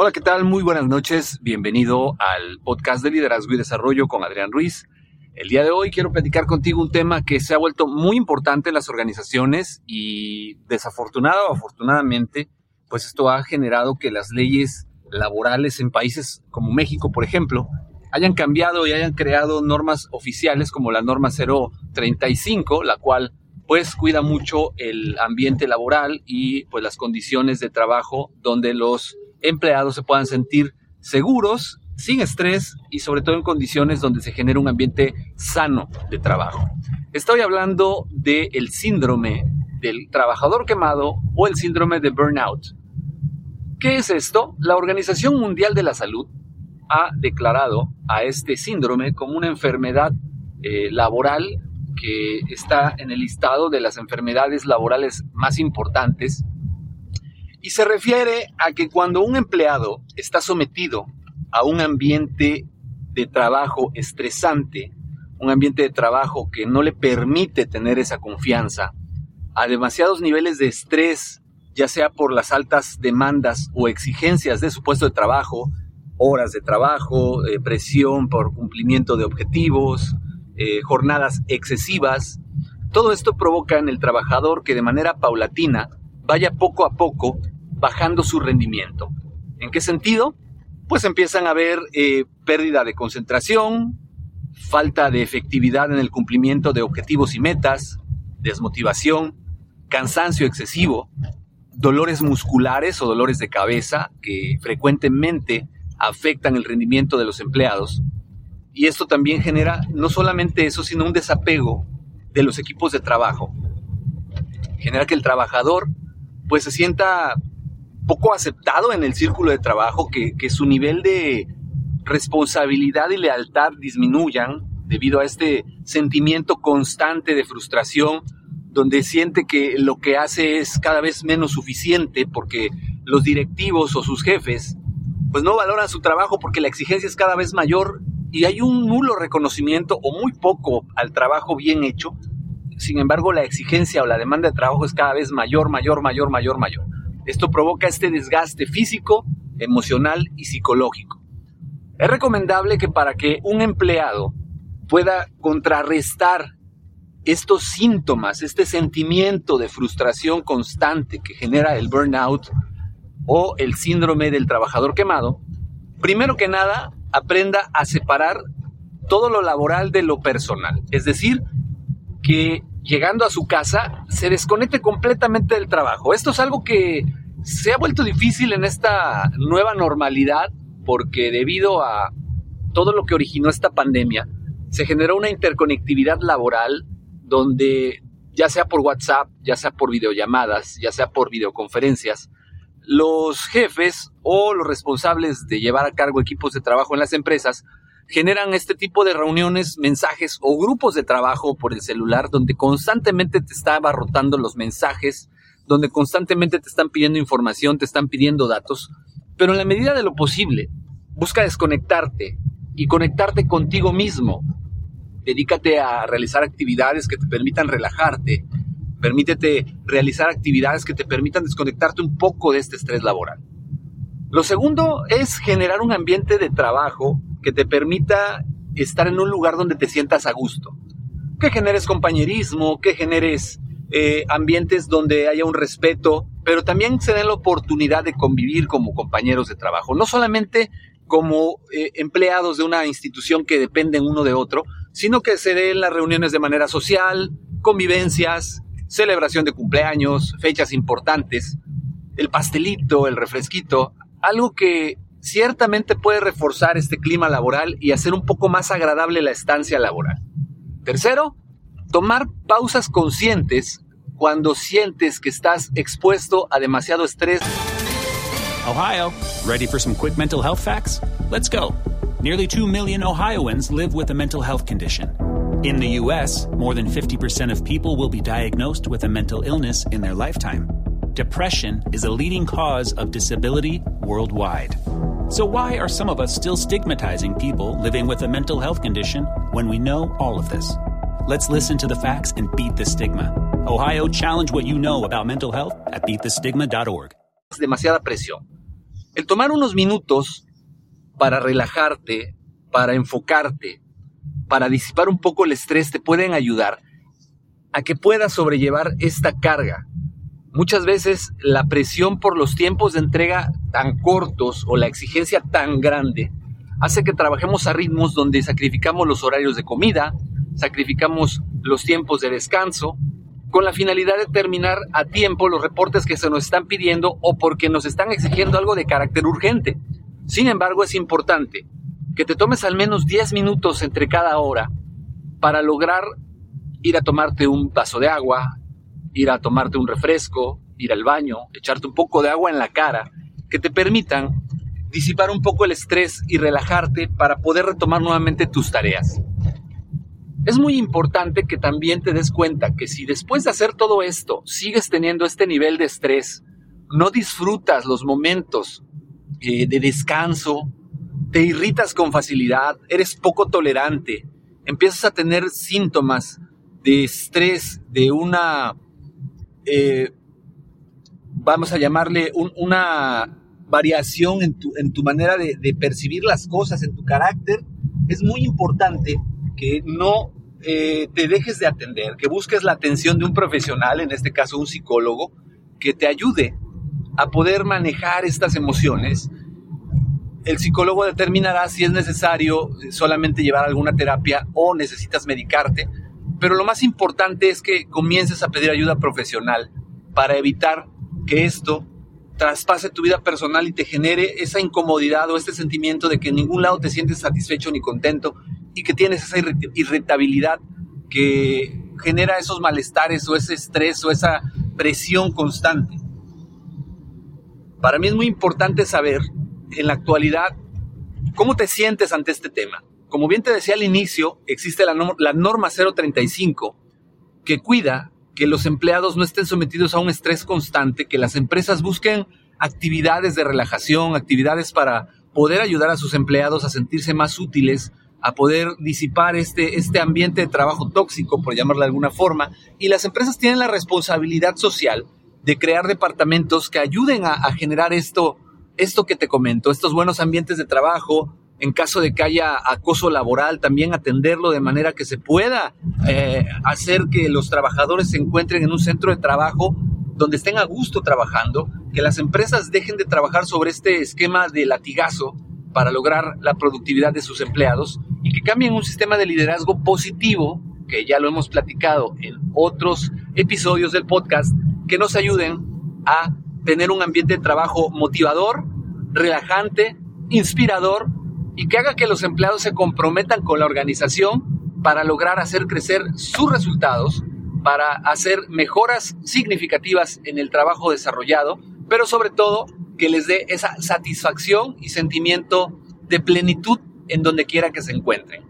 Hola, ¿qué tal? Muy buenas noches. Bienvenido al podcast de liderazgo y desarrollo con Adrián Ruiz. El día de hoy quiero platicar contigo un tema que se ha vuelto muy importante en las organizaciones y desafortunado o afortunadamente, pues esto ha generado que las leyes laborales en países como México, por ejemplo, hayan cambiado y hayan creado normas oficiales como la norma 035, la cual pues cuida mucho el ambiente laboral y pues las condiciones de trabajo donde los empleados se puedan sentir seguros, sin estrés y sobre todo en condiciones donde se genera un ambiente sano de trabajo. Estoy hablando del síndrome del trabajador quemado o el síndrome de burnout. ¿Qué es esto? La Organización Mundial de la Salud ha declarado a este síndrome como una enfermedad eh, laboral que está en el listado de las enfermedades laborales más importantes y se refiere a que cuando un empleado está sometido a un ambiente de trabajo estresante, un ambiente de trabajo que no le permite tener esa confianza, a demasiados niveles de estrés, ya sea por las altas demandas o exigencias de su puesto de trabajo, horas de trabajo, eh, presión por cumplimiento de objetivos, eh, jornadas excesivas, todo esto provoca en el trabajador que de manera paulatina vaya poco a poco bajando su rendimiento. ¿En qué sentido? Pues empiezan a haber eh, pérdida de concentración, falta de efectividad en el cumplimiento de objetivos y metas, desmotivación, cansancio excesivo, dolores musculares o dolores de cabeza que frecuentemente afectan el rendimiento de los empleados. Y esto también genera no solamente eso, sino un desapego de los equipos de trabajo. Genera que el trabajador pues se sienta poco aceptado en el círculo de trabajo, que, su nivel de responsabilidad y lealtad disminuyan debido a este sentimiento constante de frustración, donde siente que lo que hace es cada vez menos suficiente porque los directivos o sus jefes pues no valoran su trabajo porque la exigencia es cada vez mayor y hay un nulo reconocimiento o muy poco al trabajo bien hecho. Sin embargo, la exigencia o la demanda de trabajo es cada vez mayor, mayor, mayor, mayor, mayor. Esto provoca este desgaste físico, emocional y psicológico. Es recomendable que para que un empleado pueda contrarrestar estos síntomas, este sentimiento de frustración constante que genera el burnout o el síndrome del trabajador quemado, primero que nada aprenda a separar todo lo laboral de lo personal. Es decir, que llegando a su casa se desconecte completamente del trabajo. Esto es algo que se ha vuelto difícil en esta nueva normalidad porque debido a todo lo que originó esta pandemia, se generó una interconectividad laboral donde ya sea por WhatsApp, ya sea por videollamadas, ya sea por videoconferencias, los jefes o los responsables de llevar a cargo equipos de trabajo en las empresas generan este tipo de reuniones, mensajes o grupos de trabajo por el celular donde constantemente te está abarrotando los mensajes, donde constantemente te están pidiendo información, te están pidiendo datos, pero en la medida de lo posible, busca desconectarte y conectarte contigo mismo. Dedícate a realizar actividades que te permitan relajarte, permítete realizar actividades que te permitan desconectarte un poco de este estrés laboral. Lo segundo es generar un ambiente de trabajo que te permita estar en un lugar donde te sientas a gusto. Que generes compañerismo, que generes eh, ambientes donde haya un respeto, pero también se den la oportunidad de convivir como compañeros de trabajo, no solamente como eh, empleados de una institución que dependen uno de otro, sino que se den las reuniones de manera social, convivencias, celebración de cumpleaños, fechas importantes, el pastelito, el refresquito, algo que ciertamente puede reforzar este clima laboral y hacer un poco más agradable la estancia laboral. Tercero, tomar pausas conscientes cuando sientes que estás expuesto a demasiado estrés. Ohio, ready for some quick mental health facts? Let's go. Nearly 2 million Ohioans live with a mental health condition. In the U.S., more than 50% of people will be diagnosed with a mental illness in their lifetime. Depression is a leading cause of disability worldwide. So, why are some of us still stigmatizing people living with a mental health condition when we know all of this? Let's listen to the facts and beat the stigma. Ohio, challenge what you know about mental health at beatthestigma.org. Demasiada presión. El tomar unos minutos para relajarte, para enfocarte, para disipar un poco el estrés te pueden ayudar a que puedas sobrellevar esta carga. Muchas veces la presión por los tiempos de entrega tan cortos o la exigencia tan grande hace que trabajemos a ritmos donde sacrificamos los horarios de comida, sacrificamos los tiempos de descanso, con la finalidad de terminar a tiempo los reportes que se nos están pidiendo o porque nos están exigiendo algo de carácter urgente. Sin embargo, es importante que te tomes al menos 10 minutos entre cada hora para lograr ir a tomarte un vaso de agua, ir a tomarte un refresco, ir al baño, echarte un poco de agua en la cara, que te permitan disipar un poco el estrés y relajarte para poder retomar nuevamente tus tareas. Es muy importante que también te des cuenta que si después de hacer todo esto sigues teniendo este nivel de estrés, no disfrutas los momentos eh, de descanso, te irritas con facilidad, eres poco tolerante, empiezas a tener síntomas de estrés, de una, eh, vamos a llamarle una variación en tu, manera de, de percibir las cosas, en tu carácter, es muy importante que no eh, te dejes de atender, que busques la atención de un profesional, en este caso un psicólogo, que te ayude a poder manejar estas emociones. El psicólogo determinará si es necesario solamente llevar alguna terapia o necesitas medicarte, pero lo más importante es que comiences a pedir ayuda profesional para evitar que esto traspase tu vida personal y te genere esa incomodidad o este sentimiento de que en ningún lado te sientes satisfecho ni contento y que tienes esa irritabilidad que genera esos malestares o ese estrés o esa presión constante. Para mí es muy importante saber en la actualidad cómo te sientes ante este tema. Como bien te decía al inicio, existe la, la norma 035 que cuida que los empleados no estén sometidos a un estrés constante, que las empresas busquen actividades de relajación, actividades para poder ayudar a sus empleados a sentirse más útiles, a poder disipar este, este ambiente de trabajo tóxico, por llamarlo de alguna forma, y las empresas tienen la responsabilidad social de crear departamentos que ayuden a, a generar esto, esto que te comento, estos buenos ambientes de trabajo, en caso de que haya acoso laboral, también atenderlo de manera que se pueda eh, hacer que los trabajadores se encuentren en un centro de trabajo donde estén a gusto trabajando, que las empresas dejen de trabajar sobre este esquema de latigazo para lograr la productividad de sus empleados y que cambien un sistema de liderazgo positivo, que ya lo hemos platicado en otros episodios del podcast, que nos ayuden a tener un ambiente de trabajo motivador, relajante, inspirador y que haga que los empleados se comprometan con la organización para lograr hacer crecer sus resultados, para hacer mejoras significativas en el trabajo desarrollado, pero sobre todo que les dé esa satisfacción y sentimiento de plenitud en donde quiera que se encuentren.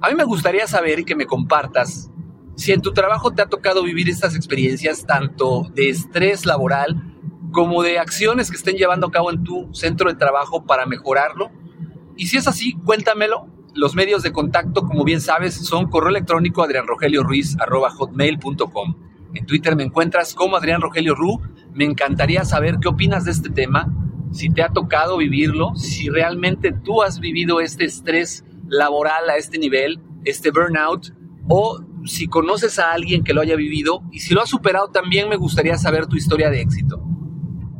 A mí me gustaría saber y que me compartas si en tu trabajo te ha tocado vivir estas experiencias tanto de estrés laboral como de acciones que estén llevando a cabo en tu centro de trabajo para mejorarlo y si es así, cuéntamelo. Los medios de contacto, como bien sabes, son correo electrónico adrianrogelioruiz.com. En Twitter me encuentras como Adrián Rogelio Ru. Me encantaría saber qué opinas de este tema, si te ha tocado vivirlo, si realmente tú has vivido este estrés laboral a este nivel, este burnout, o si conoces a alguien que lo haya vivido y si lo has superado también me gustaría saber tu historia de éxito.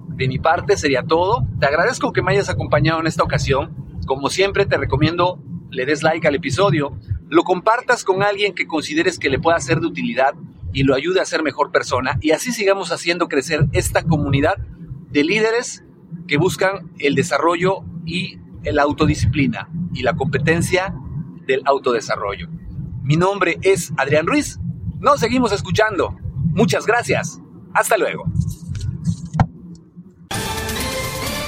De mi parte sería todo. Te agradezco que me hayas acompañado en esta ocasión. Como siempre te recomiendo le des like al episodio, lo compartas con alguien que consideres que le pueda ser de utilidad y lo ayude a ser mejor persona y así sigamos haciendo crecer esta comunidad de líderes que buscan el desarrollo y la autodisciplina y la competencia del autodesarrollo. Mi nombre es Adrián Ruiz. Nos seguimos escuchando. Muchas gracias. Hasta luego.